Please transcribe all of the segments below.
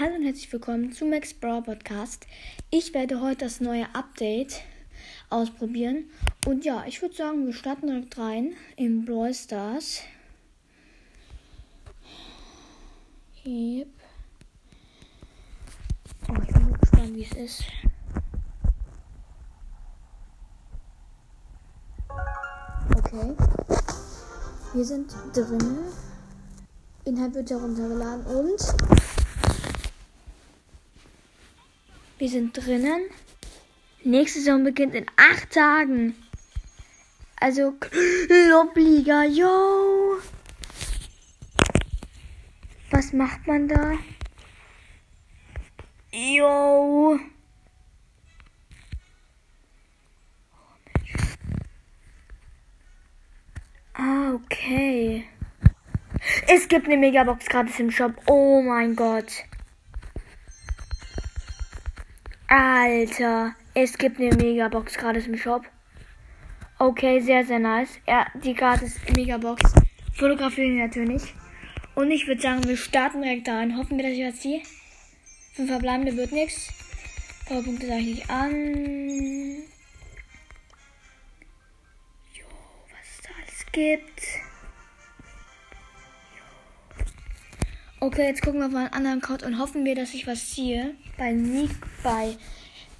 Hallo und herzlich willkommen zu Max Brawl Podcast. Ich werde heute das neue Update ausprobieren. Und ja, ich würde sagen, wir starten direkt rein in Brawl Stars. Yep. Oh, ich bin gespannt, wie es ist. Okay. Wir sind drin. Inhalt wird heruntergeladen und wir sind drinnen. Nächste Saison beginnt in acht Tagen. Also Lobliga, yo. Was macht man da? Yo. Ah, okay. Es gibt eine Megabox gratis im Shop. Oh mein Gott. Alter, es gibt eine Megabox gratis im Shop. Okay, sehr, sehr nice. Ja, die gratis Megabox. Fotografieren natürlich. Und ich würde sagen, wir starten direkt da rein. Hoffen wir, dass ich was ziehe. Fünf verbleibende wird nichts. Powerpunkte sage ich nicht an. Jo, was es da alles gibt. Okay, jetzt gucken wir auf einen anderen Code und hoffen wir, dass ich was ziehe. Bei Nick, bei,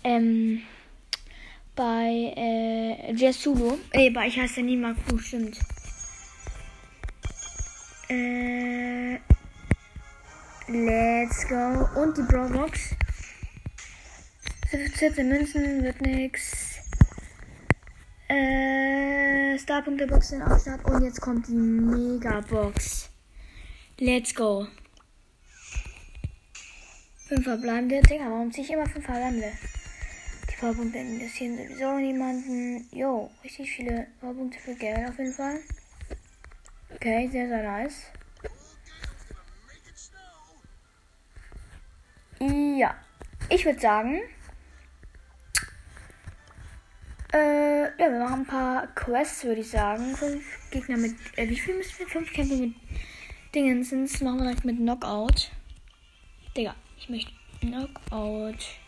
ähm, bei, äh, Jessulo. Nee, bei ich heiße Nima Crew, stimmt. Äh, let's go. Und die Brawlbox. 14 Münzen wird nix. Äh, Starpunkte-Box in Aufstart. Und jetzt kommt die Mega-Box. Let's go. Fünf verbleibende. Digga, warum ziehe ich immer fünf verbleibende? Die Powerpunkte interessieren sowieso niemanden. Jo, richtig viele Powerpunkte für Geld auf jeden Fall. Okay, sehr, sehr nice. Ja, ich würde sagen, äh, ja, wir machen ein paar Quests, würde ich sagen. Fünf Gegner mit, äh, wie viel müssen wir? Fünf Kämpfe mit Dingensens machen wir direkt mit Knockout. Digga, ich möchte Knockout.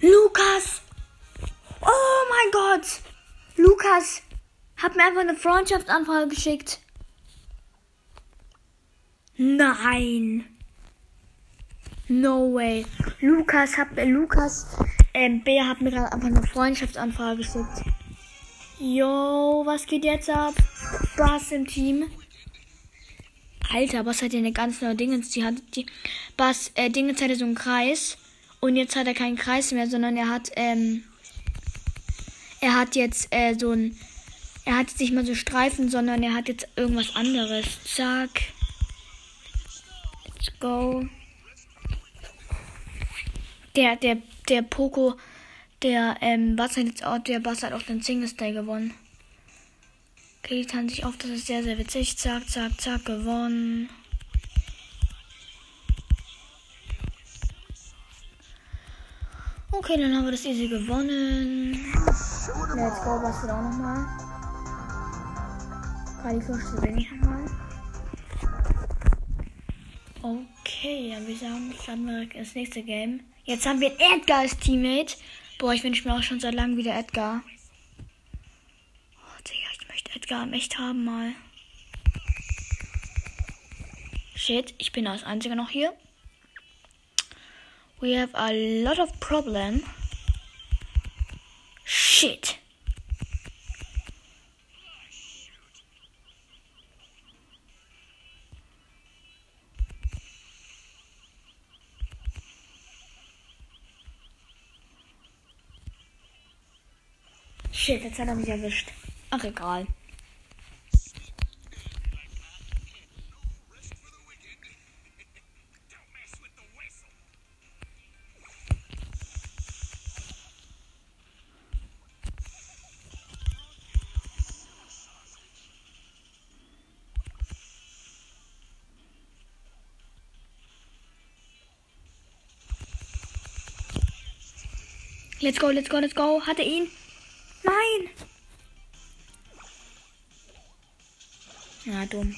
Lukas! Oh mein Gott! Lukas hat mir einfach eine Freundschaftsanfrage geschickt. Nein! No way. Lukas hat mir, Lukas, ähm, Bär hat mir gerade einfach eine Freundschaftsanfrage geschickt. Yo, was geht jetzt ab? Bass im Team. Alter, Bass hat ja eine ganz neue Dingens. Die hat die Bass, äh, Dingens hatte so einen Kreis. Und jetzt hat er keinen Kreis mehr, sondern er hat, ähm, er hat jetzt, äh, so ein, er hat jetzt nicht mal so Streifen, sondern er hat jetzt irgendwas anderes. Zack. Let's go. Der, der, der Poco, der, ähm, Bass hat jetzt auch, der Bass hat auch den Single Style gewonnen. Okay, die tanzen sich auf, das ist sehr, sehr witzig. Zack, zack, zack, gewonnen. Okay, dann haben wir das easy gewonnen. Let's go, was auch nochmal. Kali Flush zu wenig nochmal. Okay, dann würde ich sagen, starten wir das nächste Game. Jetzt haben wir Edgar als Teammate. Boah, ich wünsche mir auch schon seit langem wieder Edgar. Oh, Digga, ich möchte Edgar im echt haben mal. Shit, ich bin als Einziger noch hier. We have a lot of problem. Shit. Shit, jetzt hat er mich erwischt. Ach, egal. Let's go, let's go, let's go. Hatte ihn. Nein. Ja, dumm.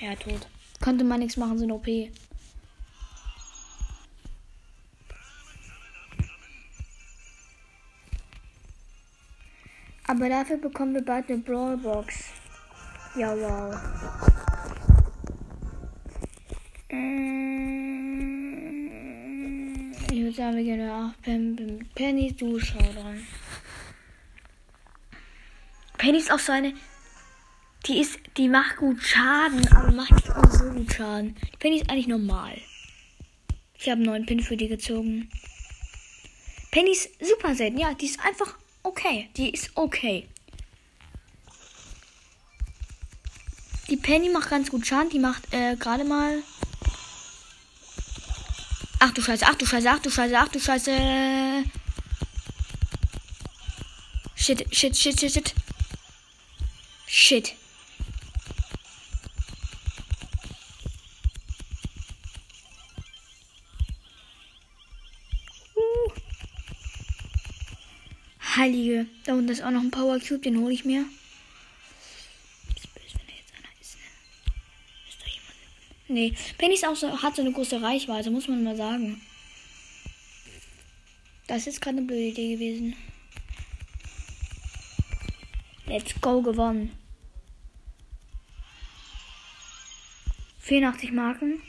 Ja, tot. Konnte man nichts machen, sind OP. Aber dafür bekommen wir bald eine Brawlbox. Ja, wow. Mm, ich würde sagen, wir gehen auch Penny, du schau dran. Penny ist auch so eine. Die ist, die macht gut Schaden, aber macht nicht so gut Schaden. Penny ist eigentlich normal. Ich habe einen neuen Pin für die gezogen. Penny ist super selten. Ja, die ist einfach okay. Die ist okay. Die Penny macht ganz gut Schaden. Die macht äh, gerade mal. Ach du Scheiße, ach du Scheiße, ach du Scheiße, ach du Scheiße. Shit, shit, shit, shit, shit. Shit. Heilige. Da unten ist auch noch ein Power Cube, den hole ich mir. Nee, Penny auch so, hat so eine große Reichweite, muss man mal sagen. Das ist gerade eine blöde Idee gewesen. Let's go, gewonnen. 84 Marken.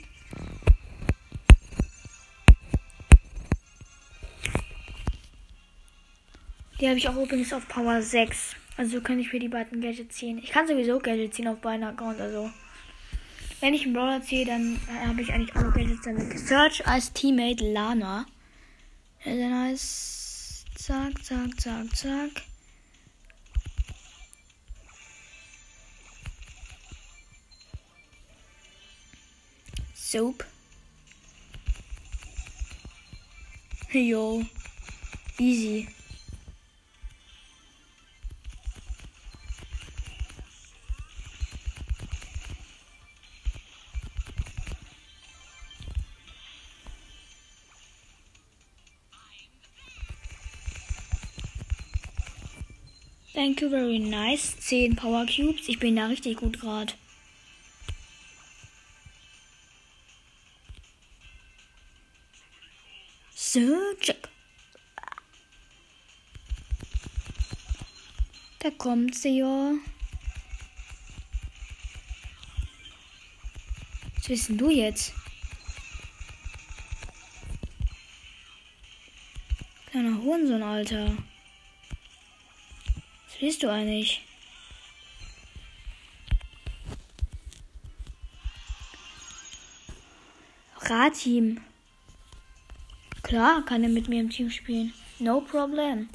Die habe ich auch übrigens auf Power 6. Also kann ich für die beiden Gadgets ziehen. Ich kann sowieso Gadgets ziehen auf beiden Accounts. Also wenn ich einen Brawler ziehe, dann habe ich eigentlich Gadgets damit. Search als Teammate Lana. Ja, dann heißt zack, zack, zack, zack. Soap. Yo. Easy. Thank you very nice. 10 Power Cubes. Ich bin da richtig gut gerade. So, check. Da kommt sie ja. Was wissen du jetzt? Kleiner Hurensohn, Alter. Willst du eigentlich? Radteam. Klar, kann er mit mir im Team spielen. No problem.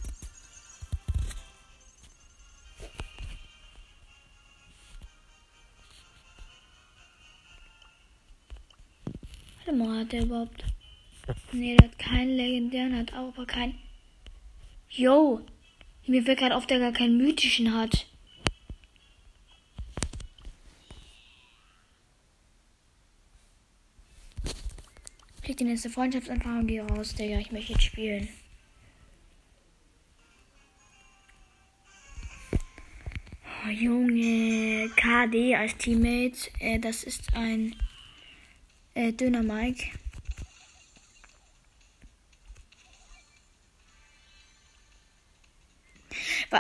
Warte mal, hat der überhaupt. Nee, der hat keinen legendären, hat auch aber keinen. Yo! Mir fällt gerade auf, der gar keinen mythischen hat. Krieg die nächste Freundschaftsanfrage und geh raus, Digga. Ich möchte jetzt spielen. Oh, Junge, KD als Teammate. Äh, das ist ein äh, Döner Mike.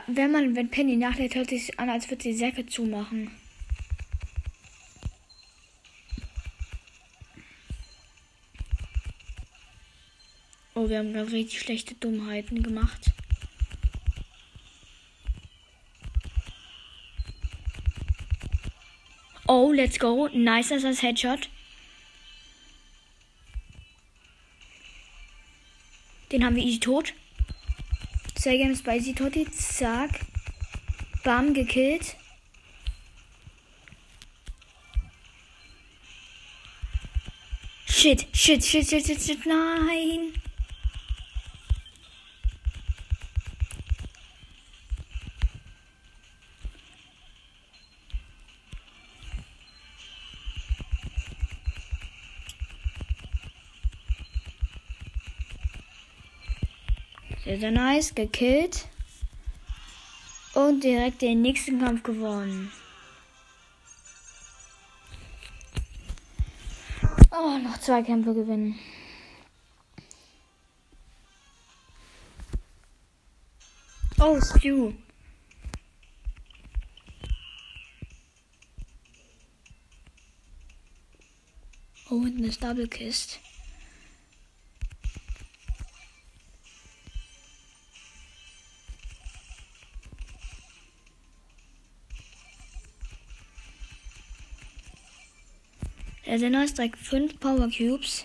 Wenn man, wenn Penny nachlädt, hört sich an, als würde sie Säcke zumachen. Oh, wir haben gerade richtig schlechte Dummheiten gemacht. Oh, let's go. Nice als Headshot. Den haben wir easy tot. Sehr gerne Spicy Totti. Zack. Bam, gekillt. Shit, shit, shit, shit, shit, shit, nein. Sehr, sehr nice. Gekillt. Und direkt den nächsten Kampf gewonnen. Oh, noch zwei Kämpfe gewinnen. Oh, Stew. Oh, und eine Double Kist. Der Sender ist direkt 5 Power Cubes.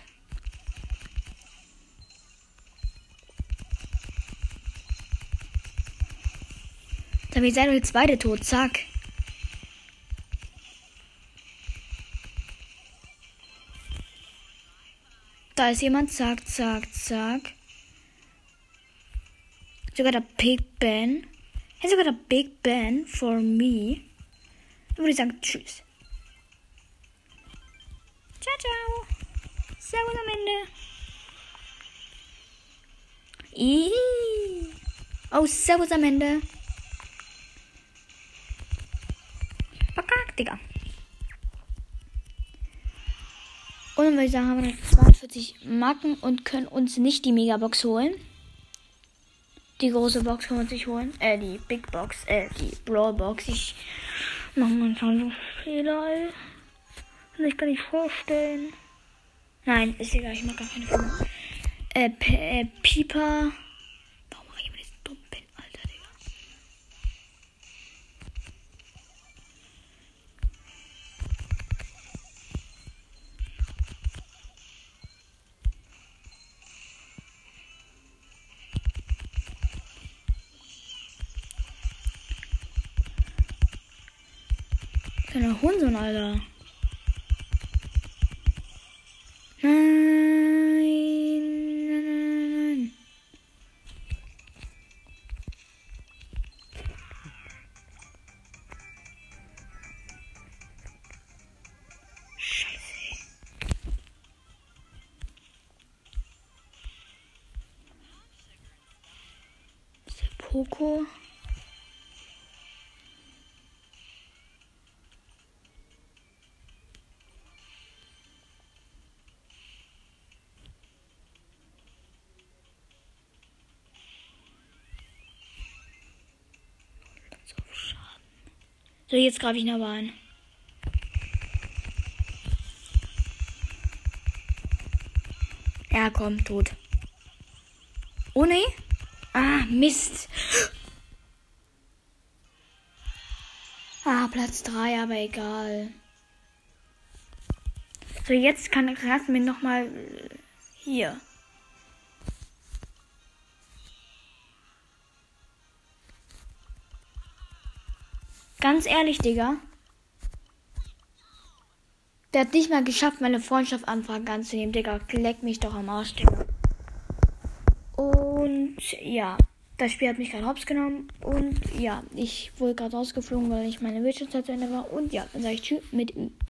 Damit seid ihr zweite tot. Zack. Da ist jemand. Zack, zack, zack. Sogar der Big Ben. Hey, sogar der Big Ben for me. Dann würde ich sagen, tschüss. Ciao. Servus am Ende. Ih. Oh, Servus am Ende. Verkackt, Digga. Und dann würde sagen, haben wir noch 42 Marken und können uns nicht die Megabox holen. Die große Box können wir uns nicht holen. Äh, die Big Box, äh, die Brawl Box. Ich mache manchmal so Fehler. Kann ich gar nicht vorstellen. Nein, ist egal, ich mag gar keine Filme. Äh, P äh, Pieper. Warum mache ich immer diesen dummen Pin, Alter, Digga? Kleiner Hurensohn, Alter. Poco? So, jetzt greife ich ihn aber an. Ja, komm, tot. Oh ne? Ah, Mist. Ah, Platz 3, aber egal. So, jetzt kann Rasmin nochmal hier. Ganz ehrlich, Digga. Der hat nicht mal geschafft, meine Freundschaftsanfrage anzunehmen, Digga. Leck mich doch am Arsch, Digga. Und ja, das Spiel hat mich gerade hops genommen. Und ja, ich wurde gerade rausgeflogen, weil ich meine Bildschirmzeit zu Ende war. Und ja, dann sage ich Tschüss mit Ü.